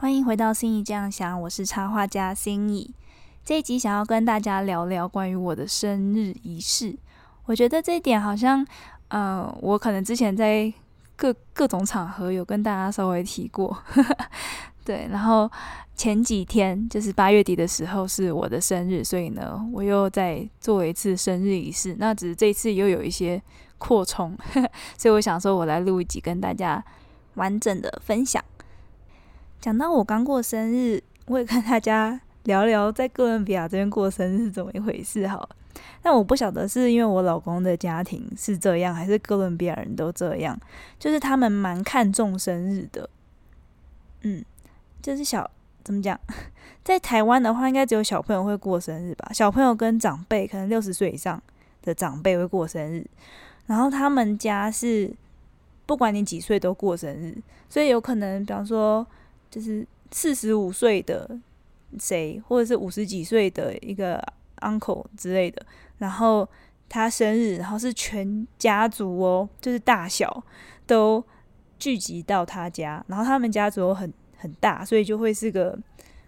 欢迎回到心意这样想，我是插画家心意。这一集想要跟大家聊聊关于我的生日仪式。我觉得这一点好像，呃，我可能之前在各各种场合有跟大家稍微提过。对，然后前几天就是八月底的时候是我的生日，所以呢，我又再做一次生日仪式。那只是这一次又有一些扩充，所以我想说，我来录一集跟大家完整的分享。讲到我刚过生日，我也跟大家聊聊在哥伦比亚这边过生日是怎么一回事。好，但我不晓得是因为我老公的家庭是这样，还是哥伦比亚人都这样，就是他们蛮看重生日的。嗯，就是小怎么讲，在台湾的话，应该只有小朋友会过生日吧？小朋友跟长辈，可能六十岁以上的长辈会过生日，然后他们家是不管你几岁都过生日，所以有可能，比方说。就是四十五岁的谁，或者是五十几岁的一个 uncle 之类的，然后他生日，然后是全家族哦，就是大小都聚集到他家，然后他们家族很很大，所以就会是个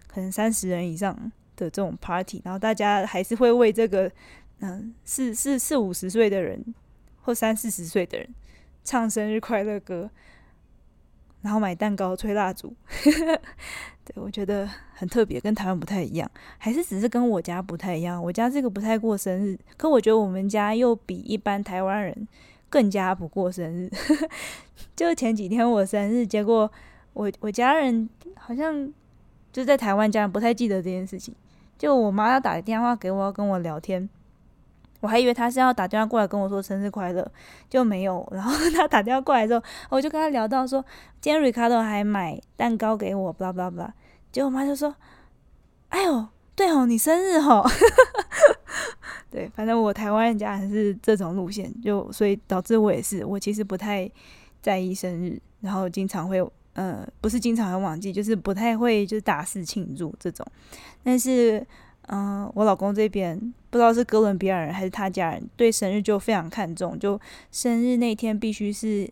可能三十人以上的这种 party，然后大家还是会为这个嗯四四四五十岁的人或三四十岁的人唱生日快乐歌。然后买蛋糕、吹蜡烛，对我觉得很特别，跟台湾不太一样，还是只是跟我家不太一样。我家这个不太过生日，可我觉得我们家又比一般台湾人更加不过生日。就前几天我生日，结果我我家人好像就在台湾家人不太记得这件事情，就我妈要打电话给我，要跟我聊天。我还以为他是要打电话过来跟我说生日快乐，就没有。然后 他打电话过来之后，我就跟他聊到说，今天 Ricardo 还买蛋糕给我，blah blah blah。结果我妈就说：“哎呦，对哦，你生日哦。”对，反正我台湾人家还是这种路线，就所以导致我也是，我其实不太在意生日，然后经常会，呃，不是经常会忘记，就是不太会就是大肆庆祝这种，但是。嗯，我老公这边不知道是哥伦比亚人还是他家人，对生日就非常看重，就生日那天必须是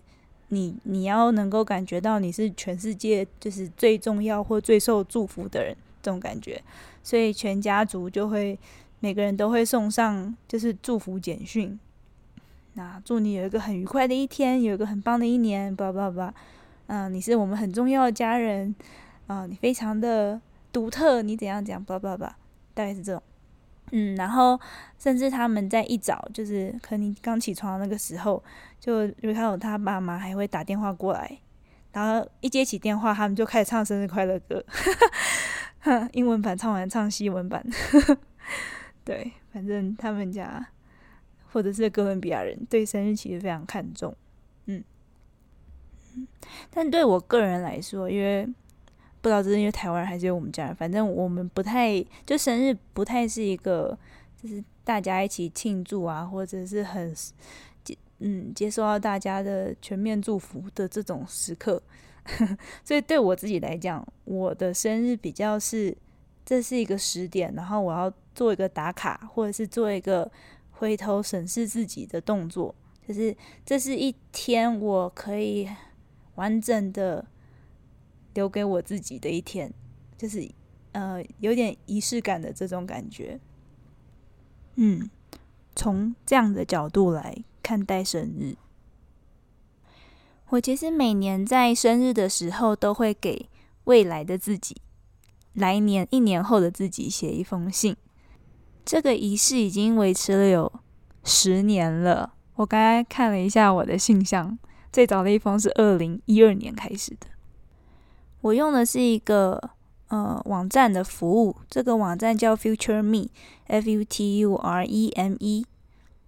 你，你要能够感觉到你是全世界就是最重要或最受祝福的人这种感觉，所以全家族就会每个人都会送上就是祝福简讯，那祝你有一个很愉快的一天，有一个很棒的一年，叭叭叭，嗯，你是我们很重要的家人，啊，你非常的独特，你怎样讲，叭叭叭。大概是这种，嗯，然后甚至他们在一早，就是可能你刚起床那个时候，就因为他有他爸妈还会打电话过来，然后一接起电话，他们就开始唱生日快乐歌，英文版唱完唱西文版，对，反正他们家或者是哥伦比亚人对生日其实非常看重，嗯，但对我个人来说，因为。不知道这是因为台湾还是因为我们家人，反正我们不太就生日不太是一个就是大家一起庆祝啊，或者是很接嗯接受到大家的全面祝福的这种时刻，所以对我自己来讲，我的生日比较是这是一个时点，然后我要做一个打卡，或者是做一个回头审视自己的动作，就是这是一天我可以完整的。留给我自己的一天，就是呃有点仪式感的这种感觉。嗯，从这样的角度来看待生日，我其实每年在生日的时候都会给未来的自己，来年一年后的自己写一封信。这个仪式已经维持了有十年了。我刚才看了一下我的信箱，最早的一封是二零一二年开始的。我用的是一个呃网站的服务，这个网站叫 Future Me，F U T U R E M E。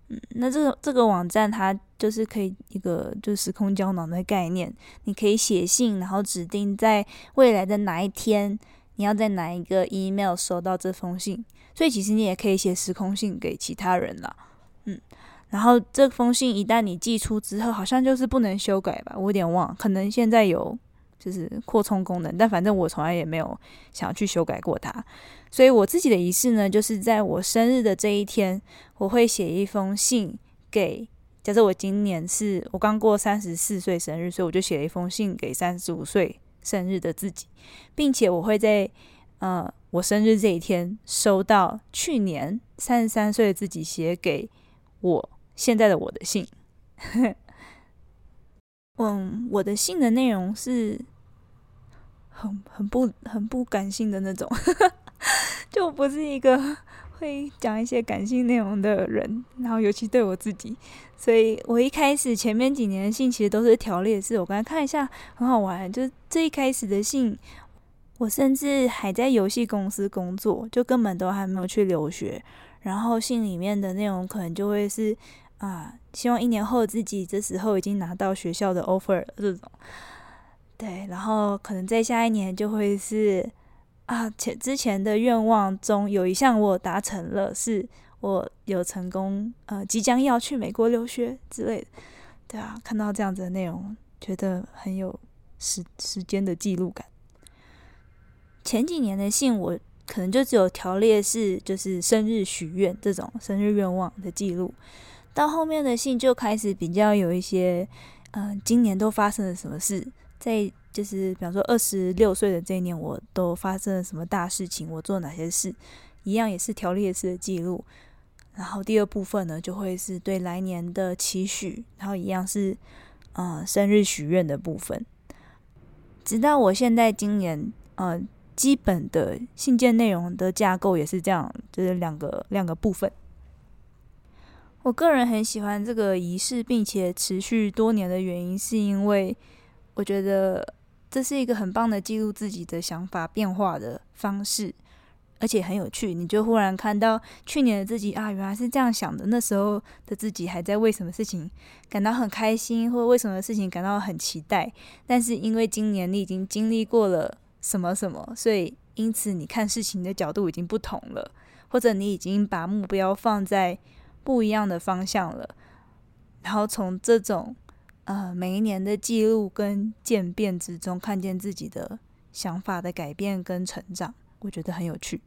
嗯，那这个这个网站它就是可以一个就是时空胶囊的概念，你可以写信，然后指定在未来的哪一天，你要在哪一个 email 收到这封信。所以其实你也可以写时空信给其他人啦。嗯，然后这封信一旦你寄出之后，好像就是不能修改吧？我有点忘，可能现在有。就是扩充功能，但反正我从来也没有想要去修改过它，所以我自己的仪式呢，就是在我生日的这一天，我会写一封信给，假设我今年是我刚过三十四岁生日，所以我就写了一封信给三十五岁生日的自己，并且我会在呃我生日这一天收到去年三十三岁的自己写给我现在的我的信。嗯，我的信的内容是很很不很不感性的那种，就不是一个 会讲一些感性内容的人，然后尤其对我自己，所以我一开始前面几年的信其实都是条列式。我刚才看一下，很好玩，就这一开始的信，我甚至还在游戏公司工作，就根本都还没有去留学，然后信里面的内容可能就会是。啊，希望一年后自己这时候已经拿到学校的 offer 这种，对，然后可能在下一年就会是啊，前之前的愿望中有一项我达成了，是我有成功呃，即将要去美国留学之类的，对啊，看到这样子的内容，觉得很有时时间的记录感。前几年的信我可能就只有条列式，就是生日许愿这种生日愿望的记录。到后面的信就开始比较有一些，嗯，今年都发生了什么事？在就是比方说二十六岁的这一年，我都发生了什么大事情？我做哪些事？一样也是条列式的记录。然后第二部分呢，就会是对来年的期许，然后一样是嗯生日许愿的部分。直到我现在今年，呃，基本的信件内容的架构也是这样，就是两个两个部分。我个人很喜欢这个仪式，并且持续多年的原因，是因为我觉得这是一个很棒的记录自己的想法变化的方式，而且很有趣。你就忽然看到去年的自己啊，原来是这样想的。那时候的自己还在为什么事情感到很开心，或者为什么事情感到很期待。但是因为今年你已经经历过了什么什么，所以因此你看事情的角度已经不同了，或者你已经把目标放在。不一样的方向了，然后从这种呃每一年的记录跟渐变之中，看见自己的想法的改变跟成长，我觉得很有趣。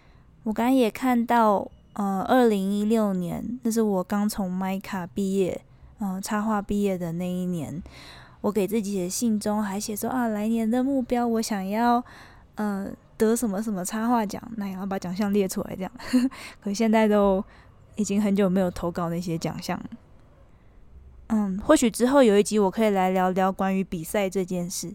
我刚刚也看到，呃，二零一六年，那是我刚从麦卡毕业，嗯，插画毕业的那一年，我给自己的信中还写说啊，来年的目标，我想要，嗯，得什么什么插画奖，那也要把奖项列出来，这样。可现在都。已经很久没有投稿那些奖项，嗯，或许之后有一集我可以来聊聊关于比赛这件事。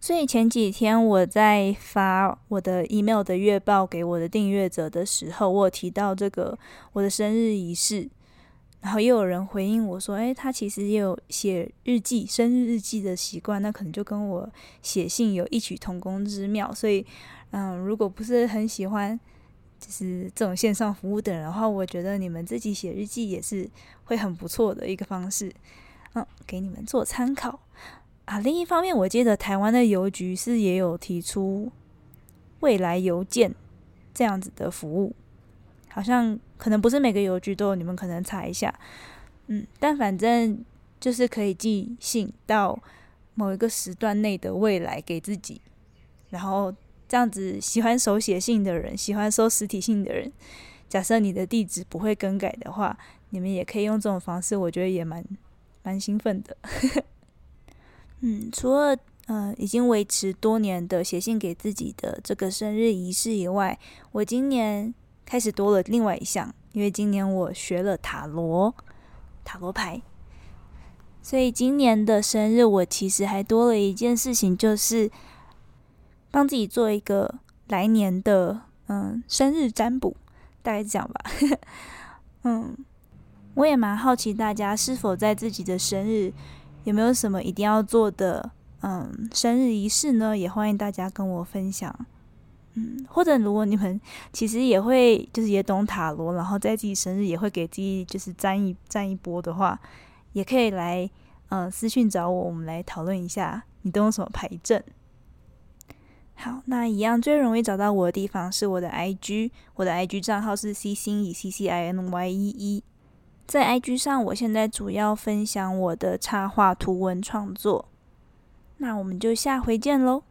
所以前几天我在发我的 email 的月报给我的订阅者的时候，我提到这个我的生日仪式，然后又有人回应我说：“诶，他其实也有写日记、生日日记的习惯，那可能就跟我写信有异曲同工之妙。”所以，嗯，如果不是很喜欢。就是这种线上服务的人的话，我觉得你们自己写日记也是会很不错的一个方式，嗯，给你们做参考啊。另一方面，我记得台湾的邮局是也有提出未来邮件这样子的服务，好像可能不是每个邮局都有，你们可能查一下，嗯，但反正就是可以寄信到某一个时段内的未来给自己，然后。这样子，喜欢手写信的人，喜欢收实体信的人，假设你的地址不会更改的话，你们也可以用这种方式，我觉得也蛮蛮兴奋的。嗯，除了呃已经维持多年的写信给自己的这个生日仪式以外，我今年开始多了另外一项，因为今年我学了塔罗塔罗牌，所以今年的生日我其实还多了一件事情，就是。帮自己做一个来年的嗯生日占卜，大概这样吧。嗯，我也蛮好奇大家是否在自己的生日有没有什么一定要做的嗯生日仪式呢？也欢迎大家跟我分享。嗯，或者如果你们其实也会就是也懂塔罗，然后在自己生日也会给自己就是占一占一波的话，也可以来嗯私信找我，我们来讨论一下你都用什么牌阵。好，那一样最容易找到我的地方是我的 IG，我的 IG 账号是 C 星以 C C I N Y E E，在 IG 上，我现在主要分享我的插画图文创作。那我们就下回见喽。